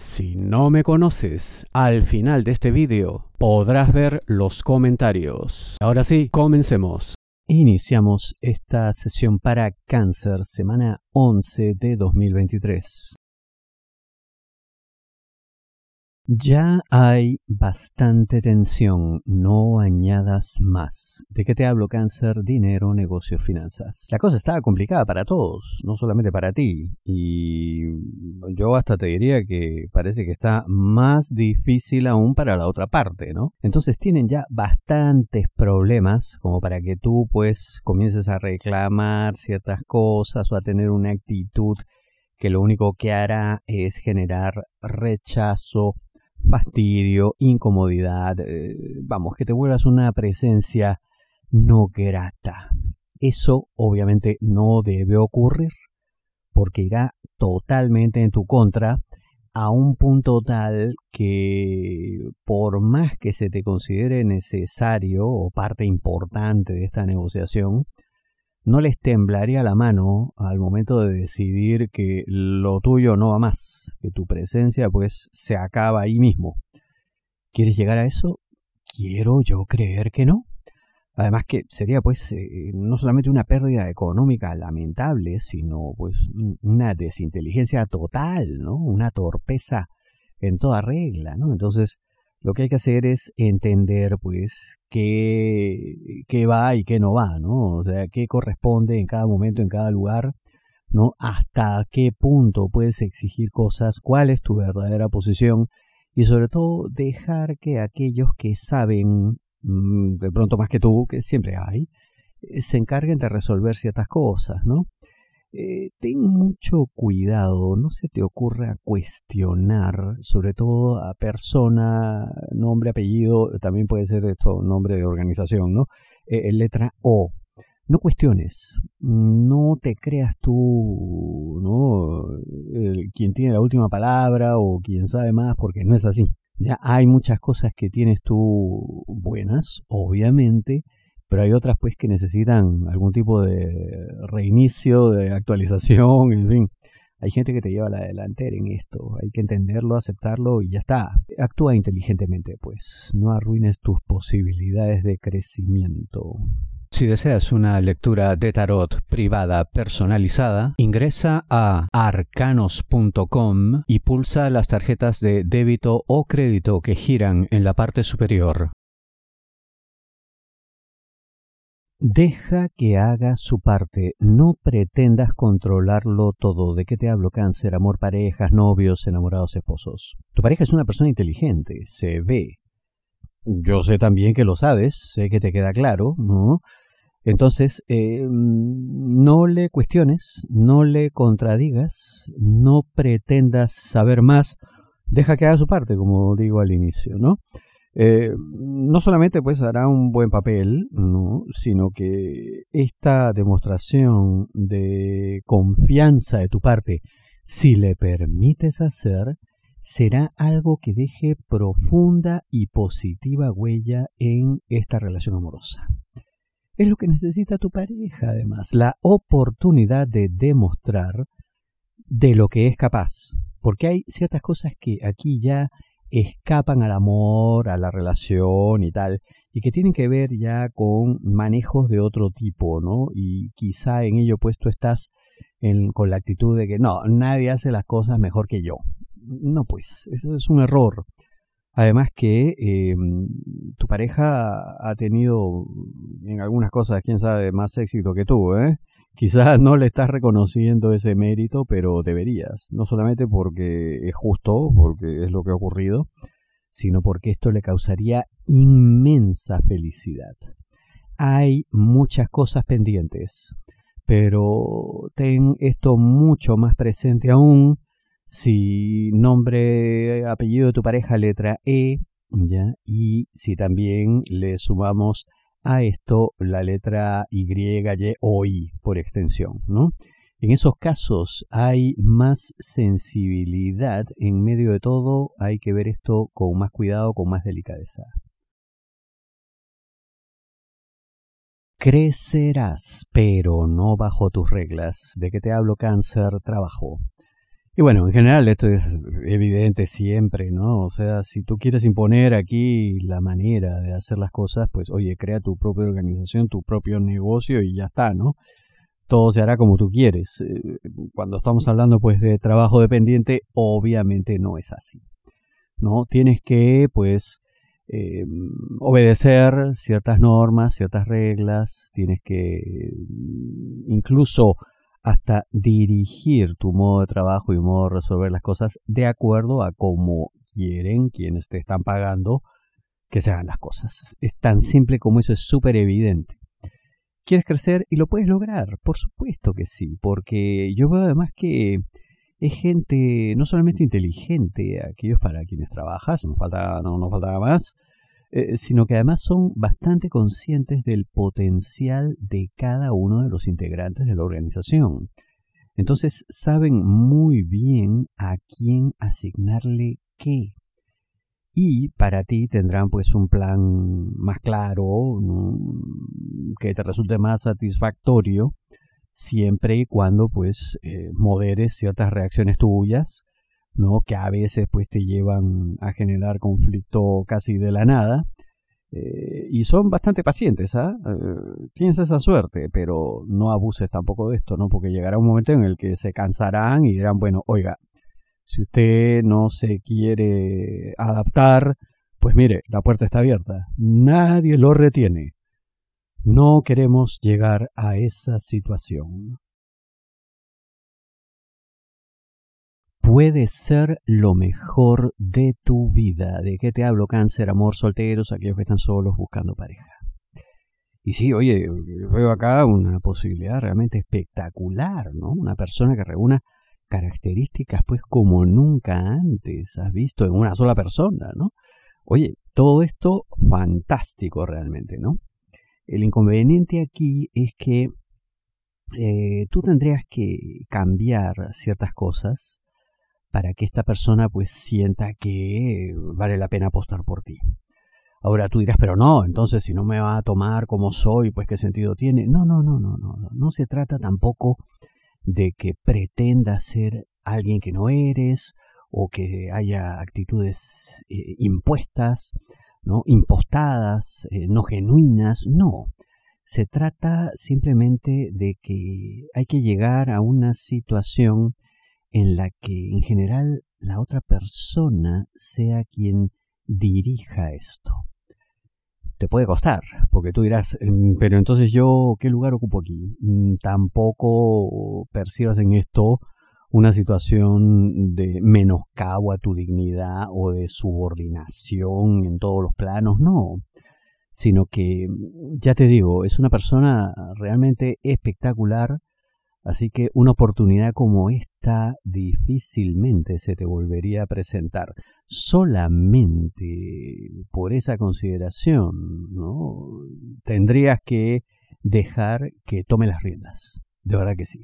Si no me conoces, al final de este vídeo podrás ver los comentarios. Ahora sí, comencemos. Iniciamos esta sesión para cáncer, semana 11 de 2023. Ya hay bastante tensión, no añadas más. ¿De qué te hablo? Cáncer, dinero, negocios, finanzas. La cosa está complicada para todos, no solamente para ti. Y yo hasta te diría que parece que está más difícil aún para la otra parte, ¿no? Entonces tienen ya bastantes problemas como para que tú pues comiences a reclamar ciertas cosas o a tener una actitud que lo único que hará es generar rechazo, fastidio, incomodidad, eh, vamos, que te vuelvas una presencia no grata. Eso obviamente no debe ocurrir porque irá totalmente en tu contra a un punto tal que por más que se te considere necesario o parte importante de esta negociación, no les temblaría la mano al momento de decidir que lo tuyo no va más, que tu presencia pues se acaba ahí mismo. ¿Quieres llegar a eso? Quiero yo creer que no. Además que sería pues eh, no solamente una pérdida económica lamentable, sino pues una desinteligencia total, ¿no? Una torpeza en toda regla, ¿no? Entonces, lo que hay que hacer es entender, pues, qué, qué va y qué no va, ¿no? O sea, qué corresponde en cada momento, en cada lugar, ¿no? Hasta qué punto puedes exigir cosas, cuál es tu verdadera posición y sobre todo dejar que aquellos que saben, mm, de pronto más que tú, que siempre hay, eh, se encarguen de resolver ciertas cosas, ¿no? Eh, ten mucho cuidado, no se te ocurra cuestionar, sobre todo a persona, nombre, apellido, también puede ser esto nombre de organización, ¿no? Eh, letra O. No cuestiones, no te creas tú, ¿no? quien tiene la última palabra o quien sabe más, porque no es así. Ya hay muchas cosas que tienes tú buenas, obviamente, pero hay otras pues que necesitan algún tipo de reinicio, de actualización, en fin. Hay gente que te lleva la delantera en esto, hay que entenderlo, aceptarlo y ya está. Actúa inteligentemente, pues, no arruines tus posibilidades de crecimiento. Si deseas una lectura de tarot privada personalizada, ingresa a arcanos.com y pulsa las tarjetas de débito o crédito que giran en la parte superior. Deja que haga su parte, no pretendas controlarlo todo. ¿De qué te hablo? Cáncer, amor, parejas, novios, enamorados, esposos. Tu pareja es una persona inteligente, se ve. Yo sé también que lo sabes, sé que te queda claro, ¿no? Entonces, eh, no le cuestiones, no le contradigas, no pretendas saber más, deja que haga su parte, como digo al inicio, ¿no? Eh, no solamente pues hará un buen papel, sino que esta demostración de confianza de tu parte, si le permites hacer, será algo que deje profunda y positiva huella en esta relación amorosa. Es lo que necesita tu pareja, además, la oportunidad de demostrar de lo que es capaz. Porque hay ciertas cosas que aquí ya escapan al amor, a la relación y tal, y que tienen que ver ya con manejos de otro tipo, ¿no? Y quizá en ello pues tú estás con la actitud de que no, nadie hace las cosas mejor que yo. No, pues, eso es un error. Además que em, tu pareja ha tenido en algunas cosas, quién sabe, más éxito que tú, ¿eh? Quizás no le estás reconociendo ese mérito, pero deberías. No solamente porque es justo, porque es lo que ha ocurrido, sino porque esto le causaría inmensa felicidad. Hay muchas cosas pendientes, pero ten esto mucho más presente aún si nombre, apellido de tu pareja, letra E, ¿ya? y si también le sumamos a esto la letra Y, Y o I por extensión, ¿no? En esos casos hay más sensibilidad en medio de todo, hay que ver esto con más cuidado, con más delicadeza. Crecerás, pero no bajo tus reglas. ¿De qué te hablo cáncer? Trabajo. Y bueno, en general esto es evidente siempre, ¿no? O sea, si tú quieres imponer aquí la manera de hacer las cosas, pues oye, crea tu propia organización, tu propio negocio y ya está, ¿no? todo se hará como tú quieres. Eh, cuando estamos hablando pues de trabajo dependiente, obviamente no es así. ¿no? Tienes que pues eh, obedecer ciertas normas, ciertas reglas, tienes que mm, incluso hasta dirigir tu modo de trabajo y modo de resolver las cosas de acuerdo a cómo quieren quienes te están pagando que se hagan las cosas. Es tan simple como eso, es súper evidente. ¿Quieres crecer y lo puedes lograr? Por supuesto que sí, porque yo veo además que es gente no solamente inteligente, aquellos para quienes trabajas, no, falta, no nos falta más, eh, sino que además son bastante conscientes del potencial de cada uno de los integrantes de la organización. Entonces saben muy bien a quién asignarle qué y para ti tendrán pues un plan más claro, que te resulte más satisfactorio, siempre y cuando pues eh, moderes ciertas reacciones tuyas, ¿no? que a veces pues te llevan a generar conflicto casi de la nada. Eh, y son bastante pacientes, ¿ah? Eh, tienes esa suerte, pero no abuses tampoco de esto, ¿no? Porque llegará un momento en el que se cansarán y dirán, bueno, oiga, si usted no se quiere adaptar, pues mire, la puerta está abierta. Nadie lo retiene. No queremos llegar a esa situación. Puede ser lo mejor de tu vida. ¿De qué te hablo? Cáncer, amor, solteros, aquellos que están solos buscando pareja. Y sí, oye, veo acá una posibilidad realmente espectacular, ¿no? Una persona que reúna características pues como nunca antes has visto en una sola persona, ¿no? Oye, todo esto fantástico realmente, ¿no? El inconveniente aquí es que eh, tú tendrías que cambiar ciertas cosas para que esta persona pues sienta que vale la pena apostar por ti. Ahora tú dirás, pero no, entonces si no me va a tomar como soy, pues qué sentido tiene. No, no, no, no, no, no, se trata tampoco de que pretenda ser alguien que no eres o que haya actitudes eh, impuestas, ¿no? impostadas, eh, no genuinas, no. Se trata simplemente de que hay que llegar a una situación en la que en general la otra persona sea quien dirija esto te puede costar, porque tú dirás, mm, pero entonces yo, ¿qué lugar ocupo aquí? Mm, tampoco percibas en esto una situación de menoscabo a tu dignidad o de subordinación en todos los planos, no, sino que, ya te digo, es una persona realmente espectacular, así que una oportunidad como esta difícilmente se te volvería a presentar solamente por esa consideración, ¿no? Tendrías que dejar que tome las riendas. De verdad que sí.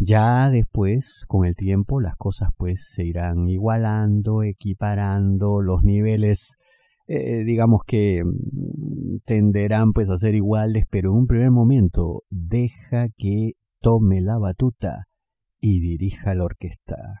Ya después, con el tiempo, las cosas pues se irán igualando, equiparando, los niveles, eh, digamos que mm, tenderán pues a ser iguales, pero en un primer momento deja que tome la batuta y dirija la orquesta.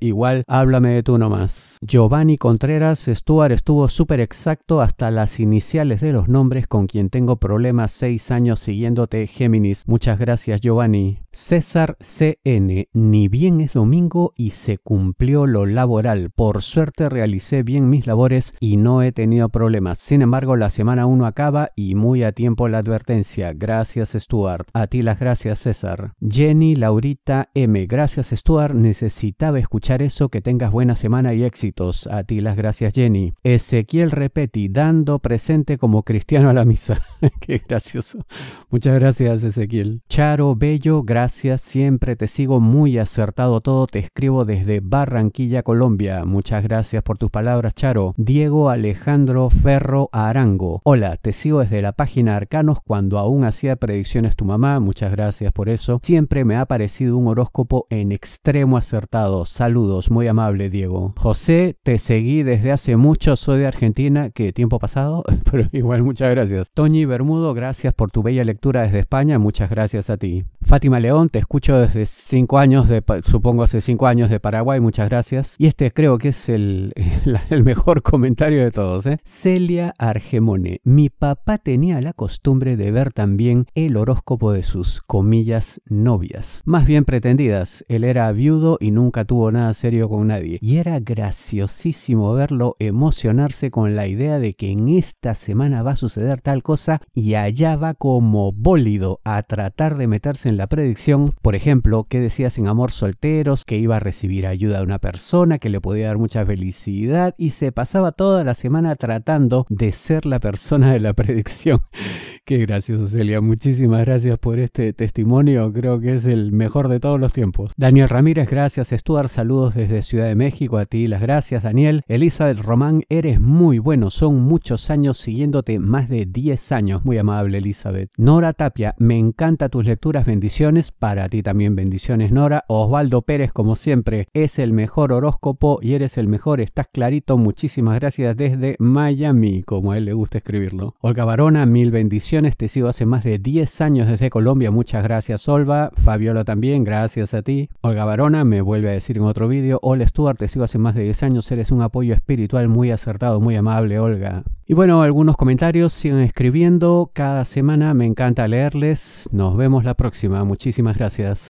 igual háblame de tú nomás. Giovanni Contreras Stuart estuvo súper exacto hasta las iniciales de los nombres con quien tengo problemas seis años siguiéndote Géminis. Muchas gracias Giovanni. César CN, ni bien es domingo y se cumplió lo laboral. Por suerte realicé bien mis labores y no he tenido problemas. Sin embargo, la semana 1 acaba y muy a tiempo la advertencia. Gracias Stuart. A ti las gracias César. Jenny Laurita M, gracias Stuart. Necesitaba escuchar eso. Que tengas buena semana y éxitos. A ti las gracias Jenny. Ezequiel Repeti, dando presente como cristiano a la misa. Qué gracioso. Muchas gracias Ezequiel. Charo Bello, gracias gracias, siempre te sigo muy acertado todo, te escribo desde Barranquilla, Colombia. Muchas gracias por tus palabras, Charo. Diego Alejandro Ferro Arango. Hola, te sigo desde la página Arcanos cuando aún hacía predicciones tu mamá. Muchas gracias por eso. Siempre me ha parecido un horóscopo en extremo acertado. Saludos, muy amable, Diego. José, te seguí desde hace mucho, soy de Argentina. ¿Qué tiempo pasado? Pero igual, muchas gracias. Toñi Bermudo, gracias por tu bella lectura desde España. Muchas gracias a ti. Fátima León, te escucho desde cinco años, supongo hace cinco años de Paraguay, muchas gracias. Y este creo que es el, el mejor comentario de todos. ¿eh? Celia Argemone, mi papá tenía la costumbre de ver también el horóscopo de sus comillas novias, más bien pretendidas. Él era viudo y nunca tuvo nada serio con nadie. Y era graciosísimo verlo emocionarse con la idea de que en esta semana va a suceder tal cosa y allá va como bólido a tratar de meterse en la predicción por ejemplo, que decías en Amor Solteros, que iba a recibir ayuda de una persona que le podía dar mucha felicidad y se pasaba toda la semana tratando de ser la persona de la predicción. Qué gracioso, Celia. Muchísimas gracias por este testimonio. Creo que es el mejor de todos los tiempos. Daniel Ramírez, gracias. Stuart, saludos desde Ciudad de México. A ti las gracias, Daniel. Elizabeth Román, eres muy bueno. Son muchos años siguiéndote, más de 10 años. Muy amable, Elizabeth. Nora Tapia, me encanta tus lecturas. Bendiciones. Para ti también bendiciones, Nora. Osvaldo Pérez, como siempre, es el mejor horóscopo y eres el mejor. Estás clarito. Muchísimas gracias desde Miami, como a él le gusta escribirlo. Olga Barona, mil bendiciones. Te sigo hace más de 10 años desde Colombia. Muchas gracias, Olva. Fabiola también, gracias a ti. Olga Barona me vuelve a decir en otro vídeo. Hola, Stuart, te sigo hace más de 10 años. Eres un apoyo espiritual muy acertado, muy amable, Olga. Y bueno, algunos comentarios sigan escribiendo. Cada semana me encanta leerles. Nos vemos la próxima. Muchísimas gracias.